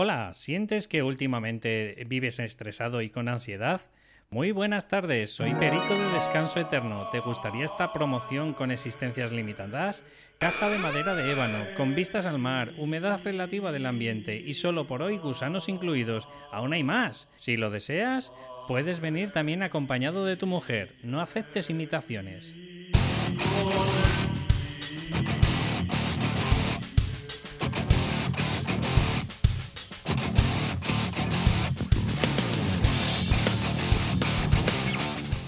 Hola, ¿sientes que últimamente vives estresado y con ansiedad? Muy buenas tardes, soy Perico de Descanso Eterno. ¿Te gustaría esta promoción con existencias limitadas? Caja de madera de ébano, con vistas al mar, humedad relativa del ambiente y solo por hoy gusanos incluidos. Aún hay más. Si lo deseas, puedes venir también acompañado de tu mujer. No aceptes imitaciones.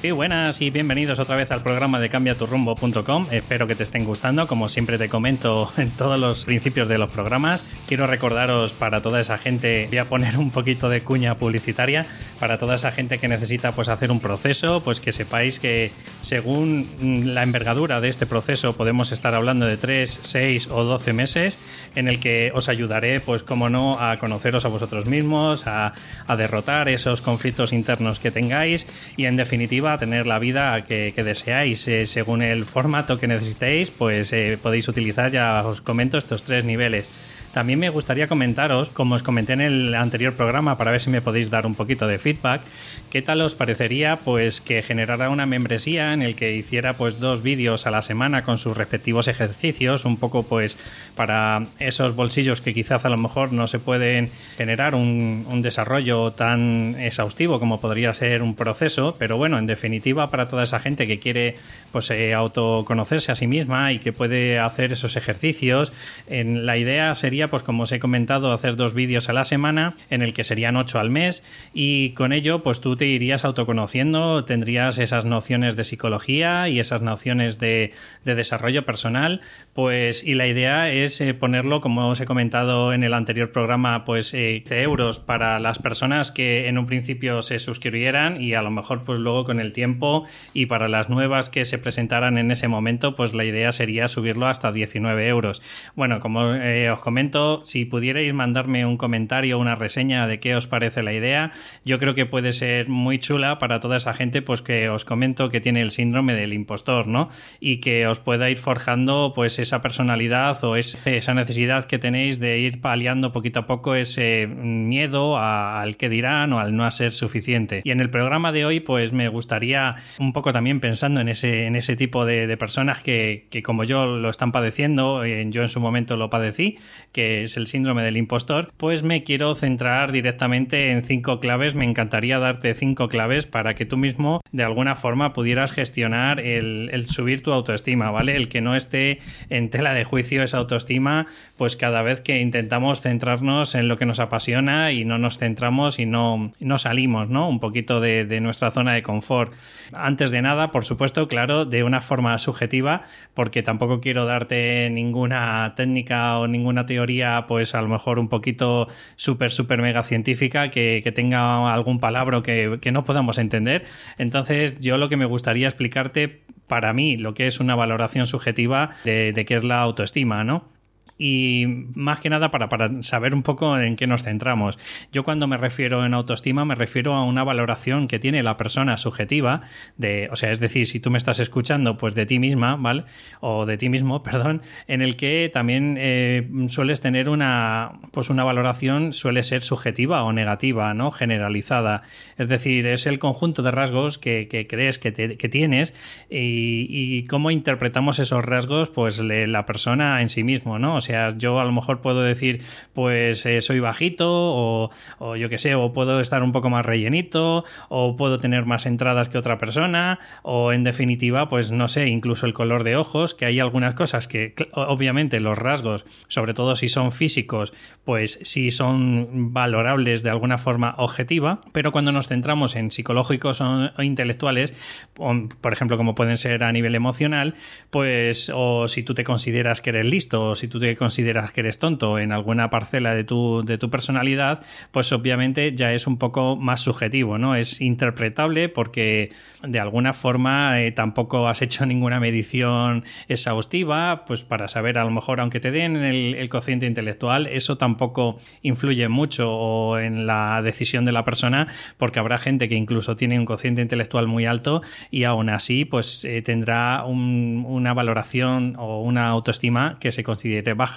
Y buenas y bienvenidos otra vez al programa de cambiaturrumbo.com. Espero que te estén gustando. Como siempre te comento en todos los principios de los programas, quiero recordaros para toda esa gente, voy a poner un poquito de cuña publicitaria, para toda esa gente que necesita pues hacer un proceso, pues que sepáis que según la envergadura de este proceso podemos estar hablando de 3, 6 o 12 meses en el que os ayudaré pues como no a conoceros a vosotros mismos, a, a derrotar esos conflictos internos que tengáis y en definitiva tener la vida que, deseáis. Eh, según el formato que necesitéis, pues eh, podéis utilizar, ya os comento, estos tres niveles. También me gustaría comentaros, como os comenté en el anterior programa, para ver si me podéis dar un poquito de feedback, qué tal os parecería pues que generara una membresía en el que hiciera pues dos vídeos a la semana con sus respectivos ejercicios, un poco pues para esos bolsillos que quizás a lo mejor no se pueden generar un, desarrollo tan exhaustivo como podría ser un proceso, pero bueno, en definitiva para toda esa gente que quiere pues eh, autoconocerse a sí misma y que puede hacer esos ejercicios, en, la idea sería pues como os he comentado, hacer dos vídeos a la semana, en el que serían ocho al mes, y con ello, pues tú te irías autoconociendo, tendrías esas nociones de psicología y esas nociones de, desarrollo personal, pues, y la idea es eh, ponerlo, como os he comentado en el anterior programa, pues eh, de euros para las personas que en un principio se suscribieran y a lo mejor, pues luego con el tiempo y para las nuevas que se presentaran en ese momento, pues la idea sería subirlo hasta 19 euros. Bueno, como eh, os comento, si pudierais mandarme un comentario una reseña de qué os parece la idea, yo creo que puede ser muy chula para toda esa gente pues que os comento que tiene el síndrome del impostor, ¿no? Y que os pueda ir forjando pues esa personalidad o esa necesidad que tenéis de ir paliando poquito a poco ese miedo al que dirán o al no ser suficiente. Y en el programa de hoy pues me gustaría un poco también pensando en ese, en ese tipo de, personas que, que, como yo lo están padeciendo, eh, yo en su momento lo padecí, que es el síndrome del impostor, pues me quiero centrar directamente en cinco claves. Me encantaría darte cinco claves para que tú mismo de alguna forma pudieras gestionar el, subir tu autoestima, ¿vale? El que no esté en tela de juicio esa autoestima, pues cada vez que intentamos centrarnos en lo que nos apasiona y no nos centramos y no, no salimos, ¿no? Un poquito de, de nuestra zona de confort. Antes de nada, por supuesto, claro, de una forma subjetiva, porque tampoco quiero darte ninguna técnica o ninguna teoría pues a lo mejor un poquito súper, súper mega científica, que, tenga algún palabra que, que no podamos entender. Entonces, yo lo que me gustaría explicarte para mí lo que es una valoración subjetiva de, de qué es la autoestima, ¿no? Y más que nada para, para, saber un poco en qué nos centramos. Yo cuando me refiero en autoestima me refiero a una valoración que tiene la persona subjetiva de, o sea, es decir, si tú me estás escuchando pues de ti misma, ¿vale? O de ti mismo, perdón, en el que también eh, sueles tener una, pues una valoración suele ser subjetiva o negativa, ¿no? Generalizada. Es decir, es el conjunto de rasgos que, crees que, tienes y, cómo interpretamos esos rasgos pues la persona en sí mismo, ¿no? Yo a lo mejor puedo decir, pues eh, soy bajito o, o yo qué sé, o puedo estar un poco más rellenito o puedo tener más entradas que otra persona o en definitiva, pues no sé, incluso el color de ojos, que hay algunas cosas que obviamente los rasgos, sobre todo si son físicos, pues sí son valorables de alguna forma objetiva, pero cuando nos centramos en psicológicos o intelectuales, por ejemplo, como pueden ser a nivel emocional, pues o si tú te consideras que eres listo o si tú te consideras que eres tonto en alguna parcela de tu, de tu personalidad, pues obviamente ya es un poco más subjetivo, ¿no? Es interpretable porque de alguna forma eh, tampoco has hecho ninguna medición exhaustiva, pues para saber a lo mejor, aunque te den el, el cociente intelectual, eso tampoco influye mucho en la decisión de la persona, porque habrá gente que incluso tiene un cociente intelectual muy alto y aún así, pues eh, tendrá una valoración o una autoestima que se considere baja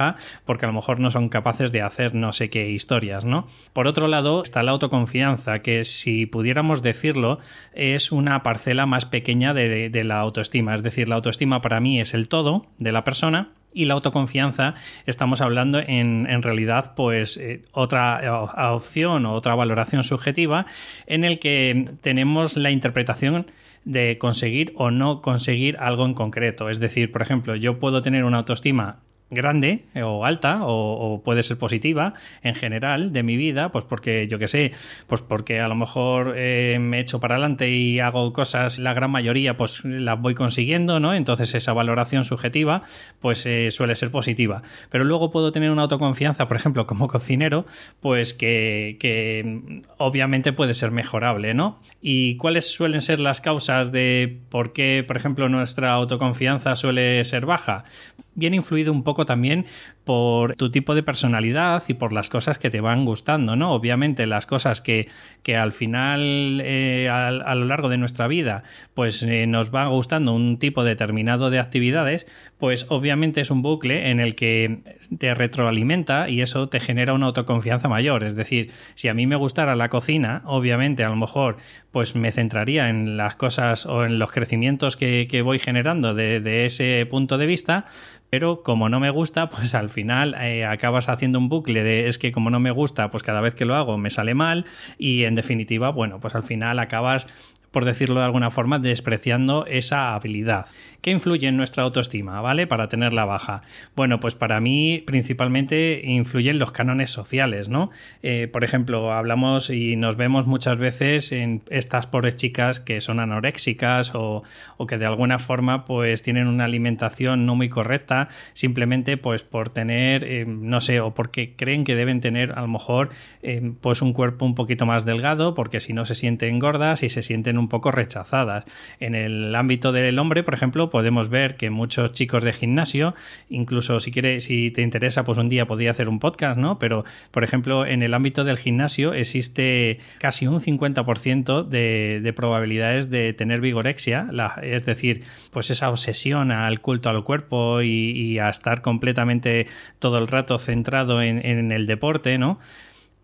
porque a lo mejor no son capaces de hacer no sé qué historias, ¿no? Por otro lado está la autoconfianza, que si pudiéramos decirlo es una parcela más pequeña de, de la autoestima, es decir, la autoestima para mí es el todo de la persona y la autoconfianza estamos hablando en, en realidad pues eh, otra eh, opción o otra valoración subjetiva en el que tenemos la interpretación de conseguir o no conseguir algo en concreto. Es decir, por ejemplo, yo puedo tener una autoestima grande o alta o, puede ser positiva en general de mi vida, pues porque yo que sé, pues porque a lo mejor eh, me echo para adelante y hago cosas, la gran mayoría pues las voy consiguiendo, ¿no? Entonces esa valoración subjetiva pues eh, suele ser positiva. Pero luego puedo tener una autoconfianza, por ejemplo, como cocinero, pues que, que obviamente puede ser mejorable, ¿no? ¿Y cuáles suelen ser las causas de por qué, por ejemplo, nuestra autoconfianza suele ser baja? Bien influido un poco también por tu tipo de personalidad y por las cosas que te van gustando, ¿no? Obviamente las cosas que, que al final, eh, a, lo largo de nuestra vida, pues eh, nos va gustando un tipo determinado de actividades, pues obviamente es un bucle en el que te retroalimenta y eso te genera una autoconfianza mayor. Es decir, si a mí me gustara la cocina, obviamente a lo mejor pues me centraría en las cosas o en los crecimientos que, que voy generando de, ese punto de vista, pero como no me gusta, pues al final eh, acabas haciendo un bucle de es que como no me gusta, pues cada vez que lo hago me sale mal y en definitiva, bueno, pues al final acabas por decirlo de alguna forma, despreciando esa habilidad. ¿Qué influye en nuestra autoestima, ¿vale? Para tenerla baja. Bueno, pues para mí principalmente influyen los cánones sociales, ¿no? Eh, por ejemplo, hablamos y nos vemos muchas veces en estas pobres chicas que son anoréxicas o, que de alguna forma pues tienen una alimentación no muy correcta, simplemente pues por tener, eh, no sé, o porque creen que deben tener a lo mejor eh, pues un cuerpo un poquito más delgado, porque si no se sienten gordas y se sienten un poco rechazadas. En el ámbito del hombre, por ejemplo, podemos ver que muchos chicos de gimnasio, incluso si quieres, si te interesa, pues un día podría hacer un podcast, ¿no? Pero, por ejemplo, en el ámbito del gimnasio existe casi un 50% de, de, probabilidades de tener vigorexia, es decir, pues esa obsesión al culto al cuerpo y, a estar completamente todo el rato centrado en, en el deporte, ¿no?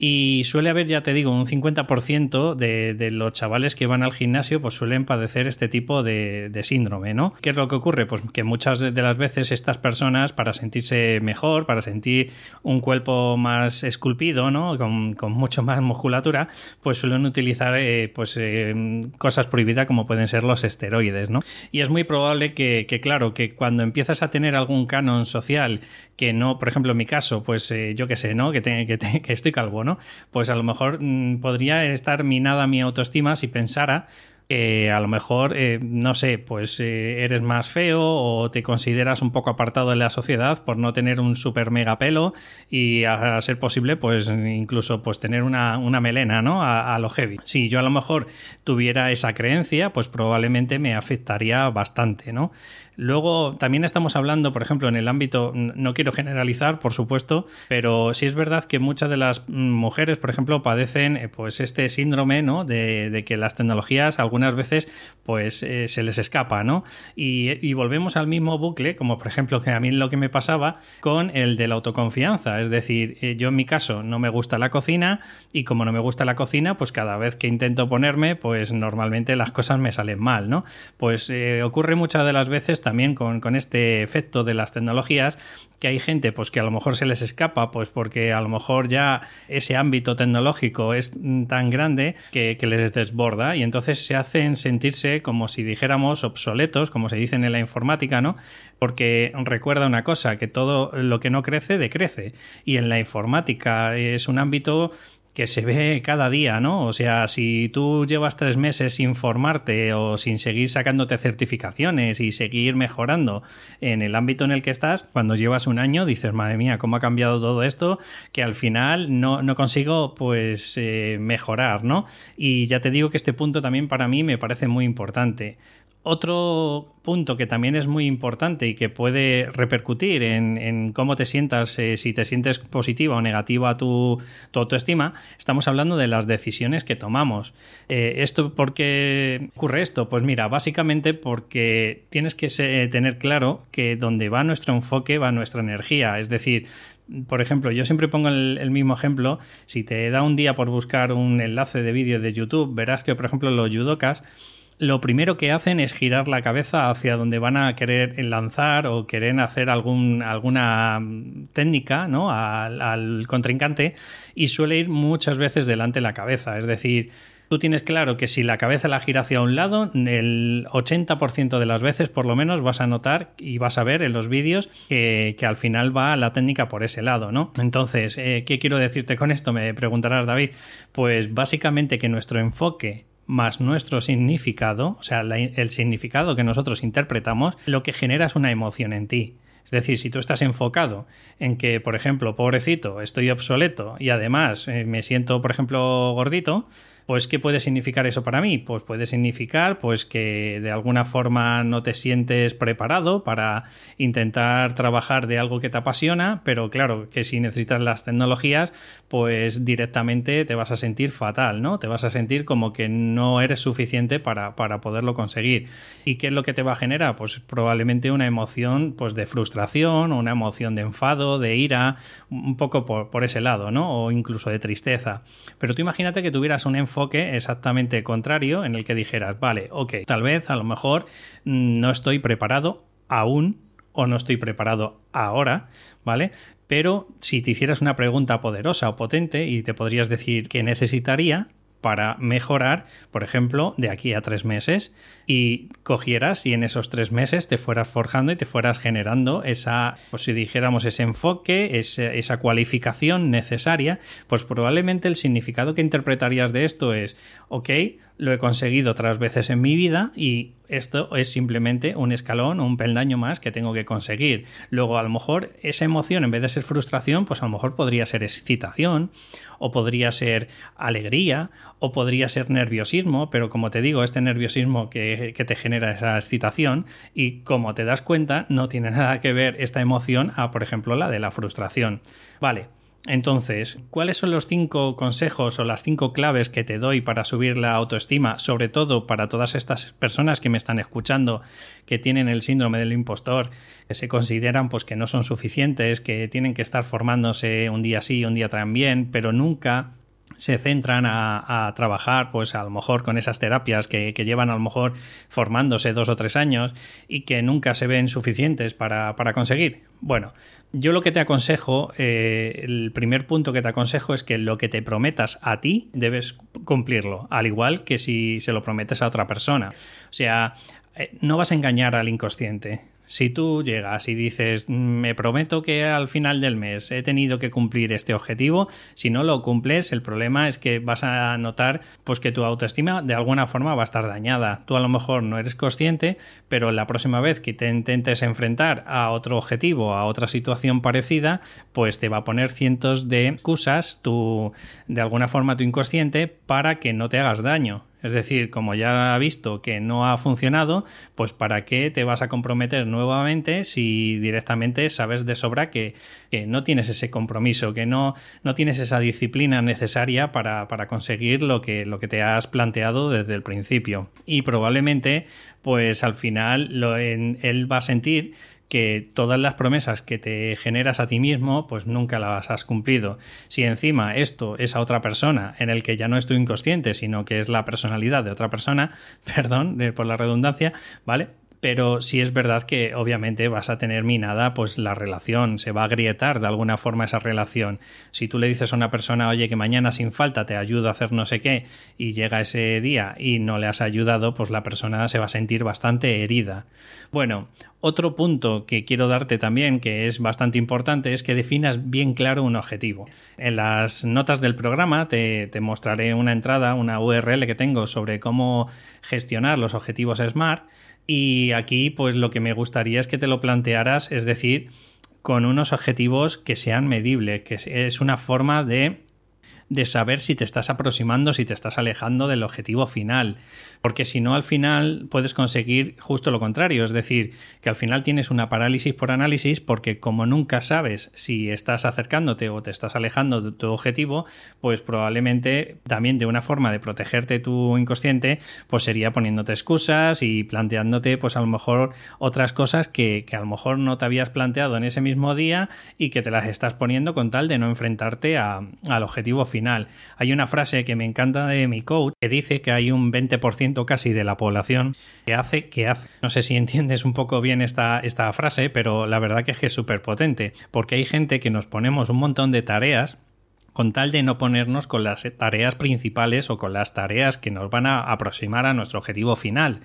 Y suele haber, ya te digo, un 50% de, de, los chavales que van al gimnasio pues suelen padecer este tipo de, síndrome, ¿no? ¿Qué es lo que ocurre? Pues que muchas de las veces estas personas, para sentirse mejor, para sentir un cuerpo más esculpido, ¿no? Con, mucho más musculatura, pues suelen utilizar eh, pues, eh, cosas prohibidas como pueden ser los esteroides, ¿no? Y es muy probable que, claro, que cuando empiezas a tener algún canon social que no, por ejemplo, en mi caso, pues eh, yo qué sé, ¿no? Que, que, que estoy calvo, ¿no? Pues a lo mejor mm, podría estar minada mi autoestima si pensara que a lo mejor, eh, no sé, pues eh, eres más feo o te consideras un poco apartado de la sociedad por no tener un super mega pelo y a, ser posible, pues incluso pues tener una, melena, ¿no? A, lo heavy. Si yo a lo mejor tuviera esa creencia, pues probablemente me afectaría bastante, ¿no? Luego, también estamos hablando, por ejemplo, en el ámbito, no quiero generalizar, por supuesto, pero sí es verdad que muchas de las mujeres, por ejemplo, padecen eh, pues este síndrome, ¿no? De, que las tecnologías algunas veces pues eh, se les escapa, ¿no? Y, volvemos al mismo bucle, como por ejemplo que a mí lo que me pasaba con el de la autoconfianza. Es decir, eh, yo en mi caso no me gusta la cocina y como no me gusta la cocina, pues cada vez que intento ponerme, pues normalmente las cosas me salen mal, ¿no? Pues ocurre muchas de las veces también con, este efecto de las tecnologías, que hay gente pues que a lo mejor se les escapa, pues porque a lo mejor ya ese ámbito tecnológico es tan grande que, les desborda y entonces se hacen sentirse como si dijéramos obsoletos, como se dicen en la informática, ¿no? Porque recuerda una cosa, que todo lo que no crece, decrece. Y en la informática es un ámbito que se ve cada día, ¿no? O sea, si tú llevas tres meses sin formarte o sin seguir sacándote certificaciones y seguir mejorando en el ámbito en el que estás, cuando llevas un año dices, madre mía, ¿cómo ha cambiado todo esto? Que al final no, no consigo pues eh, mejorar, ¿no? Y ya te digo que este punto también para mí me parece muy importante. Otro punto que también es muy importante y que puede repercutir en, cómo te sientas, eh, si te sientes positiva o negativa a tu, autoestima, estamos hablando de las decisiones que tomamos. Eh, ¿Esto por qué ocurre esto? Pues mira, básicamente porque tienes que tener claro que donde va nuestro enfoque va nuestra energía. Es decir, por ejemplo, yo siempre pongo el, mismo ejemplo. Si te da un día por buscar un enlace de vídeo de YouTube, verás que, por ejemplo, los judocas lo primero que hacen es girar la cabeza hacia donde van a querer lanzar o querer hacer alguna técnica ¿no? al, contrincante y suele ir muchas veces delante la cabeza. Es decir, tú tienes claro que si la cabeza la gira hacia un lado, el 80% de las veces por lo menos vas a notar y vas a ver en los vídeos que, al final va la técnica por ese lado, ¿no? Entonces, eh, ¿qué quiero decirte con esto? Me preguntarás, David. Pues básicamente que nuestro enfoque más nuestro significado, o sea, el significado que nosotros interpretamos, lo que genera es una emoción en ti. Es decir, si tú estás enfocado en que, por ejemplo, pobrecito, estoy obsoleto y además eh, me siento, por ejemplo, gordito, pues, ¿qué puede significar eso para mí? Pues puede significar pues, que de alguna forma no te sientes preparado para intentar trabajar de algo que te apasiona, pero claro, que si necesitas las tecnologías, pues directamente te vas a sentir fatal, ¿no? Te vas a sentir como que no eres suficiente para, poderlo conseguir. ¿Y qué es lo que te va a generar? Pues probablemente una emoción pues, de frustración, una emoción de enfado, de ira, un poco por, por ese lado, ¿no? O incluso de tristeza. Pero tú imagínate que tuvieras un enfoque exactamente contrario en el que dijeras, vale, ok, tal vez a lo mejor mm, no estoy preparado aún o no estoy preparado ahora, ¿vale? Pero si te hicieras una pregunta poderosa o potente y te podrías decir que necesitaría para mejorar, por ejemplo, de aquí a tres meses y cogieras y en esos tres meses te fueras forjando y te fueras generando esa, pues si dijéramos ese enfoque, esa cualificación necesaria, pues probablemente el significado que interpretarías de esto es, ok, lo he conseguido otras veces en mi vida y esto es simplemente un escalón un peldaño más que tengo que conseguir. Luego, a lo mejor esa emoción, en vez de ser frustración, pues a lo mejor podría ser excitación, o podría ser alegría, o podría ser nerviosismo, pero como te digo, este nerviosismo que, que te genera esa excitación, y como te das cuenta, no tiene nada que ver esta emoción a, por ejemplo, la de la frustración. Vale, entonces, ¿cuáles son los cinco consejos o las cinco claves que te doy para subir la autoestima, sobre todo para todas estas personas que me están escuchando, que tienen el síndrome del impostor, que se consideran pues que no son suficientes, que tienen que estar formándose un día sí, un día también, pero nunca se centran a, trabajar, pues a lo mejor con esas terapias que, llevan a lo mejor formándose dos o tres años y que nunca se ven suficientes para, conseguir. Bueno, yo lo que te aconsejo, eh, el primer punto que te aconsejo es que lo que te prometas a ti debes cumplirlo, al igual que si se lo prometes a otra persona. O sea, eh, no vas a engañar al inconsciente. Si tú llegas y dices, me prometo que al final del mes he tenido que cumplir este objetivo, si no lo cumples, el problema es que vas a notar pues que tu autoestima de alguna forma va a estar dañada. Tú a lo mejor no eres consciente, pero la próxima vez que te intentes enfrentar a otro objetivo, a otra situación parecida, pues te va a poner cientos de excusas, tu, de alguna forma tu inconsciente, para que no te hagas daño. Es decir, como ya ha visto que no ha funcionado, pues ¿para qué te vas a comprometer nuevamente si directamente sabes de sobra que, no tienes ese compromiso, que no, no tienes esa disciplina necesaria para, conseguir lo que, lo que te has planteado desde el principio? Y probablemente, pues al final lo, él va a sentir que todas las promesas que te generas a ti mismo, pues nunca las has cumplido. Si encima esto es a otra persona, en el que ya no es tu inconsciente, sino que es la personalidad de otra persona, perdón por la redundancia, ¿vale? Pero sí es verdad que obviamente vas a tener minada pues la relación, se va a agrietar de alguna forma esa relación. Si tú le dices a una persona, oye, que mañana sin falta te ayudo a hacer no sé qué, y llega ese día y no le has ayudado, pues la persona se va a sentir bastante herida. Bueno, otro punto que quiero darte también, que es bastante importante, es que definas bien claro un objetivo. En las notas del programa te, te, mostraré una entrada, una URL que tengo sobre cómo gestionar los objetivos SMART y aquí, pues lo que me gustaría es que te lo plantearas, es decir, con unos objetivos que sean medibles, que es una forma de de saber si te estás aproximando, si te estás alejando del objetivo final. Porque si no, al final puedes conseguir justo lo contrario. Es decir, que al final tienes una parálisis por análisis porque como nunca sabes si estás acercándote o te estás alejando de tu objetivo, pues probablemente también de una forma de protegerte tu inconsciente, pues sería poniéndote excusas y planteándote pues a lo mejor otras cosas que, que a lo mejor no te habías planteado en ese mismo día y que te las estás poniendo con tal de no enfrentarte al objetivo final. Hay una frase que me encanta de mi coach que dice que hay un 20% casi de la población que hace que hace. No sé si entiendes un poco bien esta, esta frase, pero la verdad que es que es súper potente, porque hay gente que nos ponemos un montón de tareas con tal de no ponernos con las tareas principales o con las tareas que nos van a aproximar a nuestro objetivo final.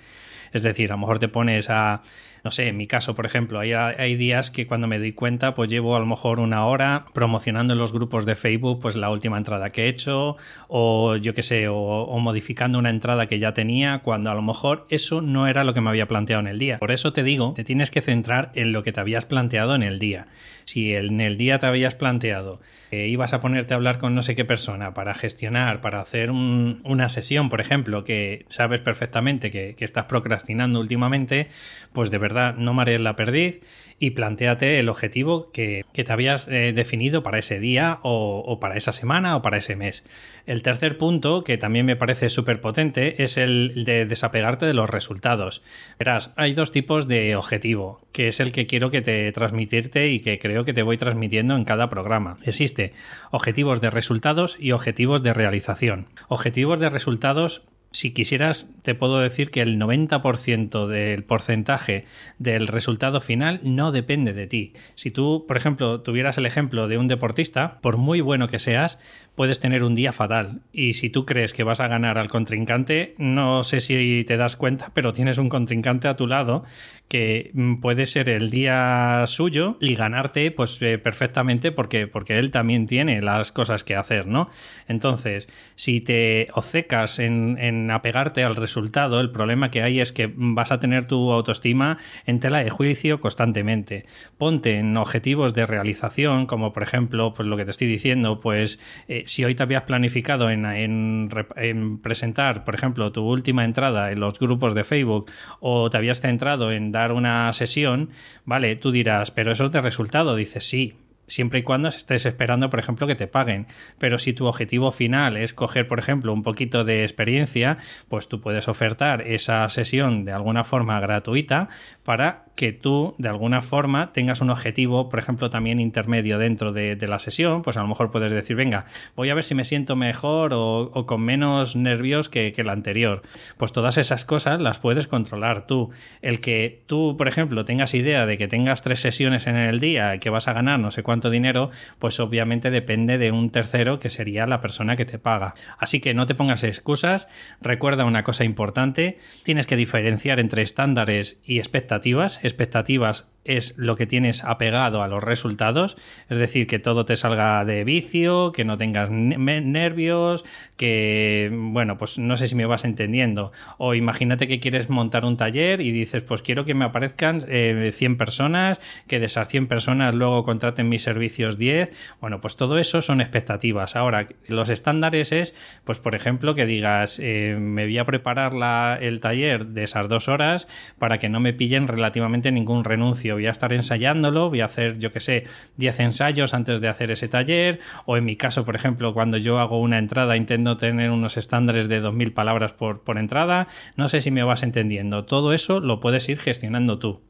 Es decir, a lo mejor te pones a, no sé, en mi caso, por ejemplo, hay, hay, días que cuando me doy cuenta, pues llevo a lo mejor una hora promocionando en los grupos de Facebook, pues la última entrada que he hecho, o yo qué sé, o, modificando una entrada que ya tenía, cuando a lo mejor eso no era lo que me había planteado en el día. Por eso te digo, te tienes que centrar en lo que te habías planteado en el día. Si en el día te habías planteado que ibas a ponerte a hablar con no sé qué persona para gestionar, para hacer un, una sesión, por ejemplo, que sabes perfectamente que, que estás procrastinando últimamente, pues de verdad no marees la perdiz y planteate el objetivo que, que te habías eh, definido para ese día o, o, para esa semana o para ese mes. El tercer punto, que también me parece súper potente, es el de desapegarte de los resultados. Verás, hay dos tipos de objetivo, que es el que quiero que te transmitirte y que creo que te voy transmitiendo en cada programa. Existe objetivos de resultados y objetivos de realización. Objetivos de resultados si quisieras, te puedo decir que el 90% del porcentaje del resultado final no depende de ti. Si tú, por ejemplo, tuvieras el ejemplo de un deportista, por muy bueno que seas, puedes tener un día fatal. Y si tú crees que vas a ganar al contrincante, no sé si te das cuenta, pero tienes un contrincante a tu lado que mm, puede ser el día suyo y ganarte pues eh, perfectamente porque, porque él también tiene las cosas que hacer, ¿no? Entonces, si te obcecas en, en apegarte al resultado, el problema que hay es que vas a tener tu autoestima en tela de juicio constantemente. Ponte en objetivos de realización, como por ejemplo, pues lo que te estoy diciendo, pues eh, si hoy te habías planificado en, en, en, presentar, por ejemplo, tu última entrada en los grupos de Facebook o te habías centrado en dar una sesión, vale, tú dirás, pero eso es de resultado. Dices, sí, siempre y cuando estés esperando, por ejemplo, que te paguen. Pero si tu objetivo final es coger, por ejemplo, un poquito de experiencia, pues tú puedes ofertar esa sesión de alguna forma gratuita para que tú, de alguna forma, tengas un objetivo, por ejemplo, también intermedio dentro de, la sesión. Pues a lo mejor puedes decir, venga, voy a ver si me siento mejor o, con menos nervios que, que la anterior. Pues todas esas cosas las puedes controlar tú. El que tú, por ejemplo, tengas idea de que tengas tres sesiones en el día y que vas a ganar no sé cuánto dinero, pues obviamente depende de un tercero que sería la persona que te paga. Así que no te pongas excusas, recuerda una cosa importante, tienes que diferenciar entre estándares y expectativas. Expectativas es lo que tienes apegado a los resultados, es decir, que todo te salga de vicio, que no tengas nervios, que, bueno, pues no sé si me vas entendiendo. O imagínate que quieres montar un taller y dices, pues quiero que me aparezcan eh, 100 personas, que de esas 100 personas luego contraten mis servicios 10. Bueno, pues todo eso son expectativas. Ahora, los estándares es, pues por ejemplo, que digas, eh, me voy a preparar la, el taller de esas dos horas para que no me pillen relativamente ningún renuncio. Voy a estar ensayándolo, voy a hacer, yo que sé, 10 ensayos antes de hacer ese taller. O en mi caso, por ejemplo, cuando yo hago una entrada, intento tener unos estándares de 2.000 palabras por, por entrada. No sé si me vas entendiendo. Todo eso lo puedes ir gestionando tú.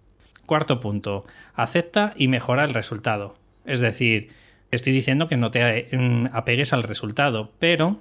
Cuarto punto, acepta y mejora el resultado. Es decir, estoy diciendo que no te mm, apegues al resultado, pero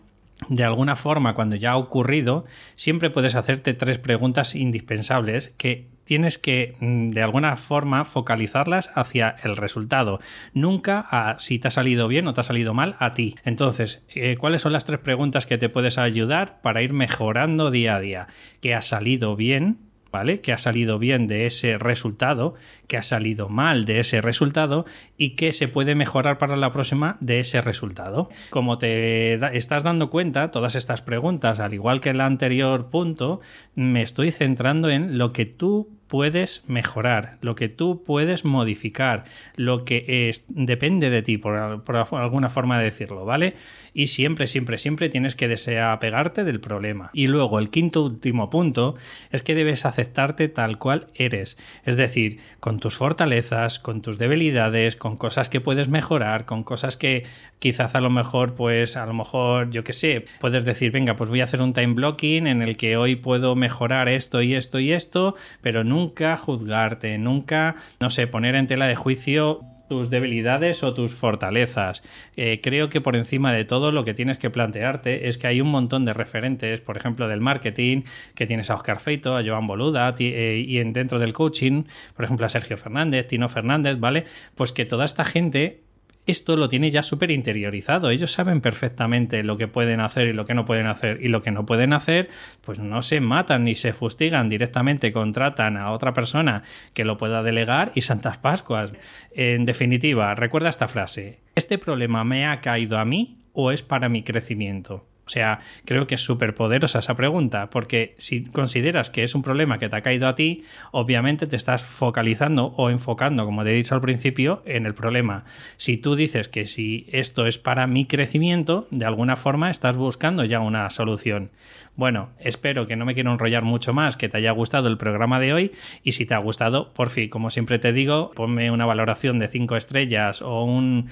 de alguna forma, cuando ya ha ocurrido, siempre puedes hacerte tres preguntas indispensables que tienes que, mm, de alguna forma, focalizarlas hacia el resultado, nunca a si te ha salido bien o te ha salido mal a ti. Entonces, eh, ¿cuáles son las tres preguntas que te puedes ayudar para ir mejorando día a día? ¿Qué ha salido bien? ¿Vale? Que ha salido bien de ese resultado, que ha salido mal de ese resultado y que se puede mejorar para la próxima de ese resultado. Como te estás dando cuenta, todas estas preguntas, al igual que el anterior punto, me estoy centrando en lo que tú puedes mejorar, lo que tú puedes modificar, lo que es, depende de ti, por, por alguna forma de decirlo, ¿vale? Y siempre, siempre, siempre tienes que desapegarte del problema. Y luego el quinto último punto es que debes aceptarte tal cual eres, es decir, con tus fortalezas, con tus debilidades, con cosas que puedes mejorar, con cosas que quizás a lo mejor, pues a lo mejor, yo qué sé, puedes decir, venga, pues voy a hacer un time blocking en el que hoy puedo mejorar esto y esto y esto, pero nunca juzgarte, nunca, no sé, poner en tela de juicio tus debilidades o tus fortalezas. Eh, creo que por encima de todo lo que tienes que plantearte es que hay un montón de referentes, por ejemplo, del marketing, que tienes a Oscar Feito, a Joan Boluda, eh, y en, dentro del coaching, por ejemplo, a Sergio Fernández, Tino Fernández, ¿vale? Pues que toda esta gente esto lo tiene ya súper interiorizado. Ellos saben perfectamente lo que pueden hacer y lo que no pueden hacer. Y lo que no pueden hacer, pues no se matan ni se fustigan directamente, contratan a otra persona que lo pueda delegar y Santas Pascuas. En definitiva, recuerda esta frase. ¿Este problema me ha caído a mí o es para mi crecimiento? O sea, creo que es súper poderosa esa pregunta, porque si consideras que es un problema que te ha caído a ti, obviamente te estás focalizando o enfocando, como te he dicho al principio, en el problema. Si tú dices que si esto es para mi crecimiento, de alguna forma estás buscando ya una solución. Bueno, espero que no me quiero enrollar mucho más, que te haya gustado el programa de hoy y si te ha gustado, por fin, como siempre te digo, ponme una valoración de 5 estrellas o un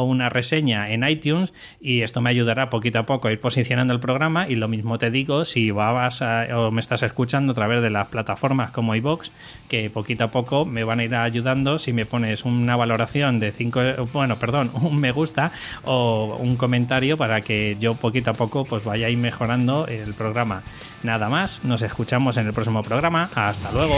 o una reseña en iTunes y esto me ayudará poquito a poco a ir posicionando el programa y lo mismo te digo si vas o me estás escuchando a través de las plataformas como iBox que poquito a poco me van a ir ayudando. Si me pones una valoración de 5 bueno perdón un me gusta o un comentario para que yo poquito a poco pues vaya a ir mejorando el programa. Nada más nos escuchamos en el próximo programa. Hasta luego